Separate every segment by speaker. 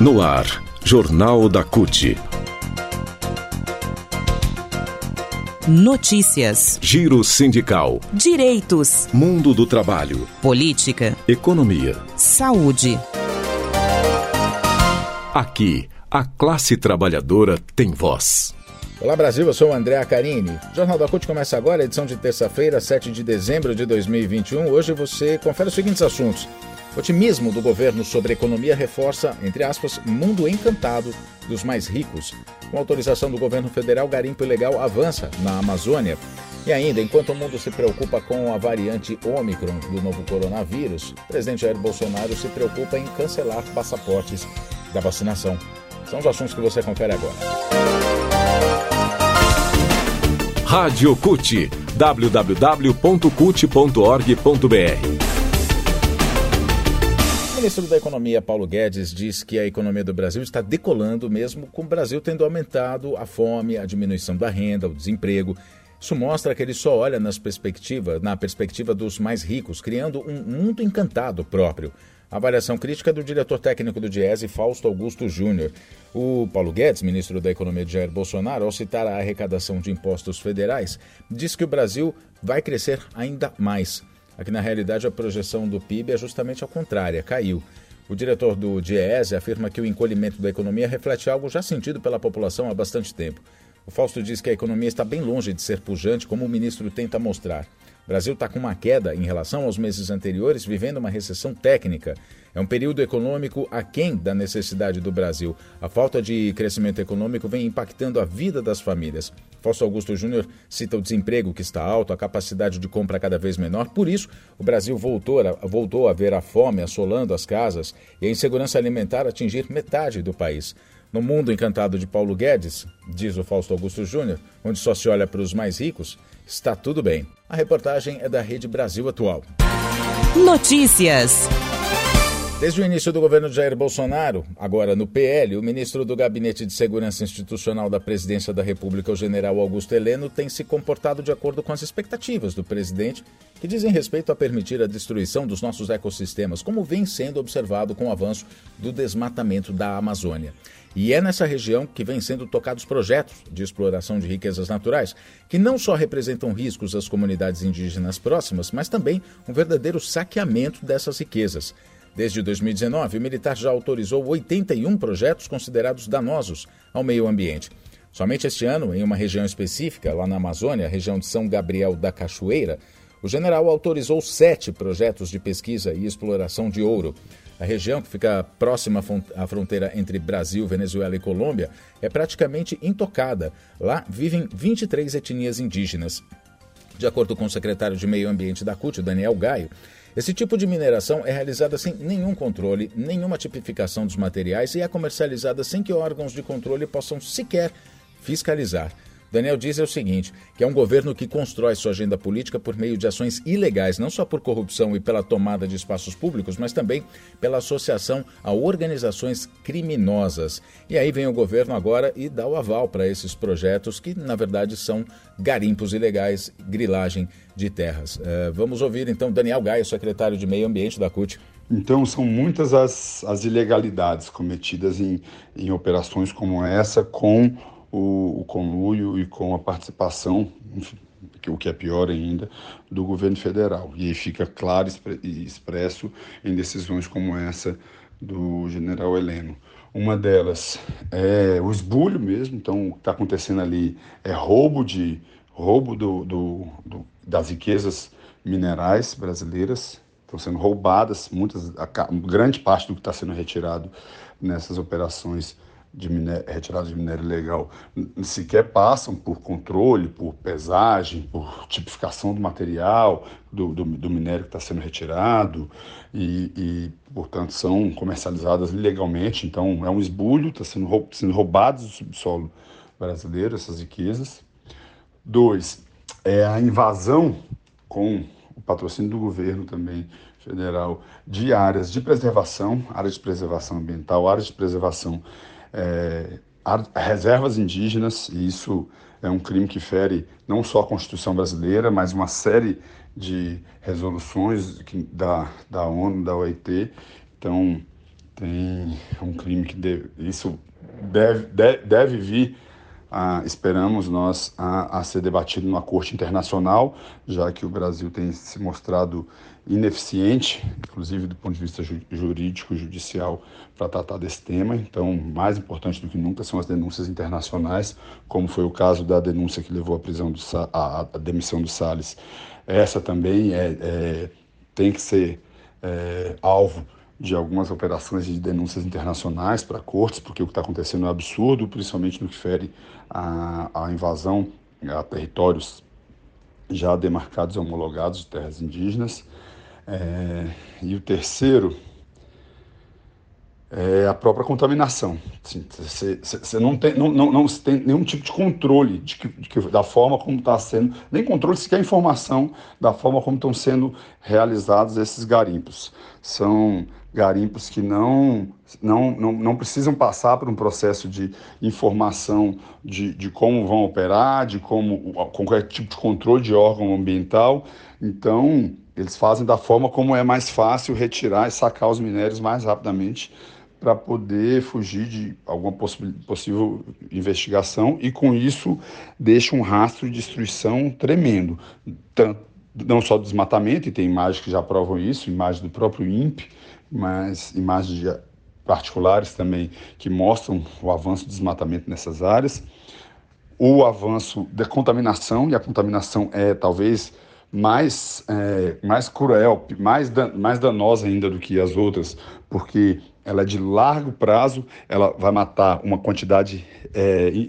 Speaker 1: No ar, Jornal da CUT.
Speaker 2: Notícias.
Speaker 1: Giro sindical.
Speaker 2: Direitos.
Speaker 1: Mundo do trabalho.
Speaker 2: Política.
Speaker 1: Economia.
Speaker 2: Saúde.
Speaker 1: Aqui, a classe trabalhadora tem voz.
Speaker 3: Olá Brasil, eu sou o André Acarini. O Jornal da CUT começa agora, edição de terça-feira, 7 de dezembro de 2021. Hoje você confere os seguintes assuntos. Otimismo do governo sobre economia reforça, entre aspas, mundo encantado dos mais ricos. Com autorização do governo federal, garimpo ilegal avança na Amazônia. E ainda, enquanto o mundo se preocupa com a variante Ômicron do novo coronavírus, o presidente Jair Bolsonaro se preocupa em cancelar passaportes da vacinação. São os assuntos que você confere agora.
Speaker 1: Rádio CUT. www.cut.org.br
Speaker 3: ministro da Economia, Paulo Guedes, diz que a economia do Brasil está decolando, mesmo com o Brasil tendo aumentado a fome, a diminuição da renda, o desemprego. Isso mostra que ele só olha nas perspectiva, na perspectiva dos mais ricos, criando um mundo encantado próprio. Avaliação crítica do diretor técnico do Diese, Fausto Augusto Júnior. O Paulo Guedes, ministro da Economia de Jair Bolsonaro, ao citar a arrecadação de impostos federais, diz que o Brasil vai crescer ainda mais. Aqui na realidade a projeção do PIB é justamente ao contrário, caiu. O diretor do DIEESE afirma que o encolhimento da economia reflete algo já sentido pela população há bastante tempo. O Fausto diz que a economia está bem longe de ser pujante, como o ministro tenta mostrar. O Brasil está com uma queda em relação aos meses anteriores, vivendo uma recessão técnica. É um período econômico aquém da necessidade do Brasil. A falta de crescimento econômico vem impactando a vida das famílias. Fausto Augusto Júnior cita o desemprego que está alto, a capacidade de compra cada vez menor. Por isso, o Brasil voltou a, voltou a ver a fome assolando as casas e a insegurança alimentar atingir metade do país. No mundo encantado de Paulo Guedes, diz o Fausto Augusto Júnior, onde só se olha para os mais ricos, está tudo bem. A reportagem é da Rede Brasil Atual.
Speaker 2: Notícias.
Speaker 3: Desde o início do governo Jair Bolsonaro, agora no PL, o ministro do Gabinete de Segurança Institucional da Presidência da República, o general Augusto Heleno, tem se comportado de acordo com as expectativas do presidente, que dizem respeito a permitir a destruição dos nossos ecossistemas, como vem sendo observado com o avanço do desmatamento da Amazônia. E é nessa região que vêm sendo tocados projetos de exploração de riquezas naturais, que não só representam riscos às comunidades indígenas próximas, mas também um verdadeiro saqueamento dessas riquezas. Desde 2019, o militar já autorizou 81 projetos considerados danosos ao meio ambiente. Somente este ano, em uma região específica, lá na Amazônia, região de São Gabriel da Cachoeira, o general autorizou sete projetos de pesquisa e exploração de ouro. A região, que fica próxima à fronteira entre Brasil, Venezuela e Colômbia, é praticamente intocada. Lá vivem 23 etnias indígenas. De acordo com o secretário de Meio Ambiente da CUT, Daniel Gaio, esse tipo de mineração é realizada sem nenhum controle, nenhuma tipificação dos materiais e é comercializada sem que órgãos de controle possam sequer fiscalizar. Daniel diz é o seguinte, que é um governo que constrói sua agenda política por meio de ações ilegais, não só por corrupção e pela tomada de espaços públicos, mas também pela associação a organizações criminosas. E aí vem o governo agora e dá o aval para esses projetos que, na verdade, são garimpos ilegais, grilagem de terras. É, vamos ouvir então Daniel Gaia, secretário de Meio Ambiente da CUT.
Speaker 4: Então, são muitas as, as ilegalidades cometidas em, em operações como essa, com o, o conluio e com a participação, o que é pior ainda, do governo federal. E aí fica claro e expresso em decisões como essa do general Heleno. Uma delas é o esbulho mesmo, então o que está acontecendo ali é roubo de roubo do, do, do, das riquezas minerais brasileiras, estão sendo roubadas, muitas, a, grande parte do que está sendo retirado nessas operações de minério, retirada de minério ilegal sequer passam por controle, por pesagem, por tipificação do material, do, do, do minério que está sendo retirado e, e, portanto, são comercializadas ilegalmente. Então, é um esbulho, está sendo, sendo roubados do subsolo brasileiro, essas riquezas. Dois, é a invasão com o patrocínio do governo também federal de áreas de preservação, áreas de preservação ambiental, áreas de preservação é, reservas indígenas, e isso é um crime que fere não só a Constituição brasileira, mas uma série de resoluções da, da ONU, da OIT. Então, tem um crime que deve, isso deve, deve, deve vir ah, esperamos nós a, a, ser debatido numa corte internacional, já que o Brasil tem se mostrado ineficiente, inclusive do ponto de vista jurídico, judicial, para tratar desse tema. Então, mais importante do que nunca são as denúncias internacionais, como foi o caso da denúncia que levou à prisão do a, a demissão do Salles. Essa também é, é tem que ser é, alvo de algumas operações de denúncias internacionais para cortes, porque o que está acontecendo é absurdo, principalmente no que fere a invasão a territórios já demarcados e homologados de terras indígenas. É, e o terceiro é a própria contaminação. Você assim, não tem, não, não, não tem nenhum tipo de controle de que, de que da forma como está sendo, nem controle sequer informação da forma como estão sendo realizados esses garimpos. São garimpos que não, não, não, não precisam passar por um processo de informação de, de como vão operar, de como qualquer tipo de controle de órgão ambiental. Então, eles fazem da forma como é mais fácil retirar e sacar os minérios mais rapidamente para poder fugir de alguma possível investigação e com isso deixa um rastro de destruição tremendo, tanto não só do desmatamento, e tem imagens que já provam isso, imagens do próprio INPE, mas imagens de particulares também que mostram o avanço do desmatamento nessas áreas, o avanço da contaminação, e a contaminação é talvez mais, é, mais cruel, mais, dan mais danosa ainda do que as outras, porque ela é de largo prazo, ela vai matar uma quantidade é,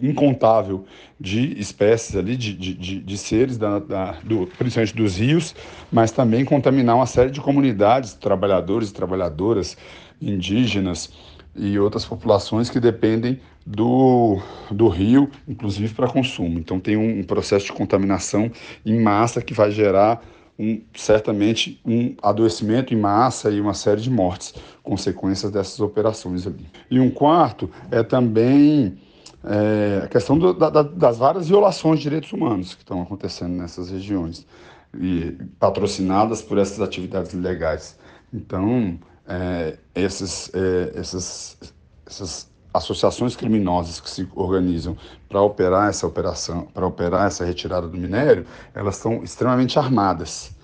Speaker 4: incontável de espécies ali, de, de, de, de seres, da, da, do, principalmente dos rios, mas também contaminar uma série de comunidades, trabalhadores e trabalhadoras indígenas e outras populações que dependem do, do rio, inclusive para consumo. Então tem um, um processo de contaminação em massa que vai gerar um, certamente um adoecimento em massa e uma série de mortes, consequências dessas operações ali. E um quarto é também é, a questão do, da, das várias violações de direitos humanos que estão acontecendo nessas regiões, e patrocinadas por essas atividades ilegais. Então, é, esses, é, essas, essas associações criminosas que se organizam para operar essa operação, para operar essa retirada do minério, elas estão extremamente armadas.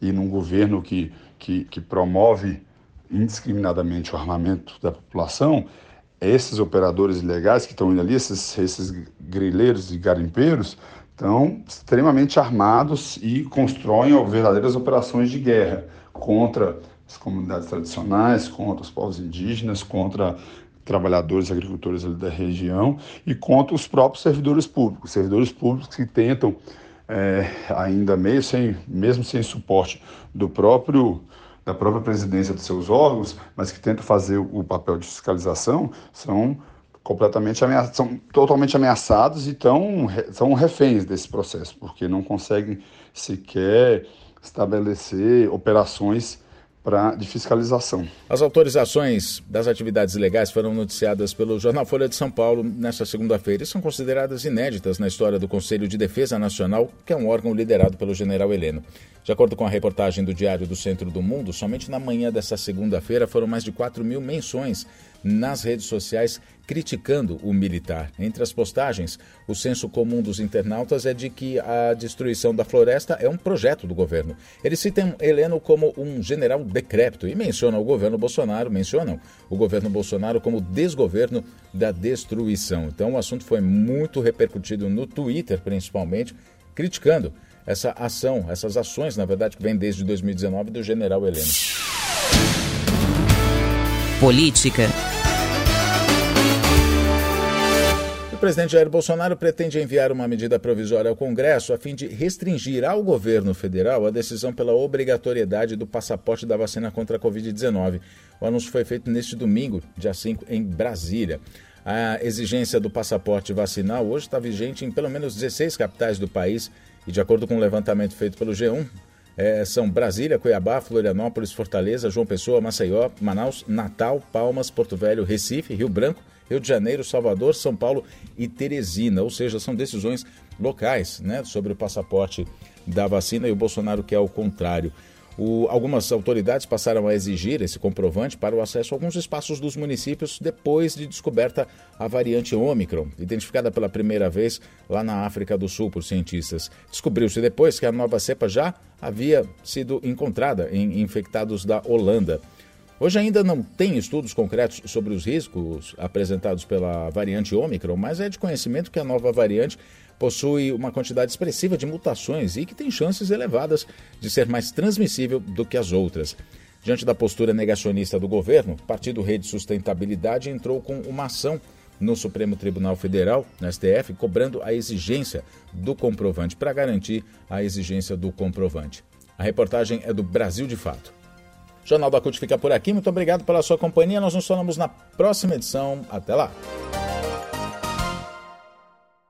Speaker 4: E num governo que, que, que promove indiscriminadamente o armamento da população, esses operadores ilegais que estão indo ali, esses, esses grileiros e garimpeiros, estão extremamente armados e constroem verdadeiras operações de guerra contra as comunidades tradicionais, contra os povos indígenas, contra trabalhadores agricultores da região e contra os próprios servidores públicos, servidores públicos que tentam é, ainda meio sem, mesmo sem suporte do próprio da própria presidência dos seus órgãos, mas que tentam fazer o papel de fiscalização, são completamente ameaçados, são totalmente ameaçados e tão, são reféns desse processo, porque não conseguem sequer estabelecer operações pra, de fiscalização.
Speaker 3: As autorizações das atividades ilegais foram noticiadas pelo jornal Folha de São Paulo nesta segunda-feira e são consideradas inéditas na história do Conselho de Defesa Nacional, que é um órgão liderado pelo general Heleno. De acordo com a reportagem do Diário do Centro do Mundo, somente na manhã desta segunda-feira foram mais de 4 mil menções nas redes sociais criticando o militar. Entre as postagens, o senso comum dos internautas é de que a destruição da floresta é um projeto do governo. Eles citam Heleno como um general decrépito e mencionam o governo Bolsonaro, mencionam o governo Bolsonaro como desgoverno da destruição. Então o assunto foi muito repercutido no Twitter, principalmente, criticando essa ação, essas ações, na verdade, que vem desde 2019 do general Heleno.
Speaker 2: Política.
Speaker 3: Presidente Jair Bolsonaro pretende enviar uma medida provisória ao Congresso a fim de restringir ao governo federal a decisão pela obrigatoriedade do passaporte da vacina contra a Covid-19. O anúncio foi feito neste domingo, dia 5, em Brasília. A exigência do passaporte vacinal hoje está vigente em pelo menos 16 capitais do país e, de acordo com um levantamento feito pelo G1, é, são Brasília, Cuiabá, Florianópolis, Fortaleza, João Pessoa, Maceió, Manaus, Natal, Palmas, Porto Velho, Recife, Rio Branco, Rio de Janeiro, Salvador, São Paulo e Teresina. Ou seja, são decisões locais né, sobre o passaporte da vacina e o Bolsonaro quer o contrário. O, algumas autoridades passaram a exigir esse comprovante para o acesso a alguns espaços dos municípios depois de descoberta a variante Omicron, identificada pela primeira vez lá na África do Sul por cientistas. Descobriu-se depois que a nova cepa já havia sido encontrada em infectados da Holanda. Hoje ainda não tem estudos concretos sobre os riscos apresentados pela variante Omicron, mas é de conhecimento que a nova variante possui uma quantidade expressiva de mutações e que tem chances elevadas de ser mais transmissível do que as outras. Diante da postura negacionista do governo, o Partido Rede Sustentabilidade entrou com uma ação no Supremo Tribunal Federal, no STF, cobrando a exigência do comprovante para garantir a exigência do comprovante. A reportagem é do Brasil de Fato. Jornal da CUT fica por aqui. Muito obrigado pela sua companhia. Nós nos falamos na próxima edição. Até lá.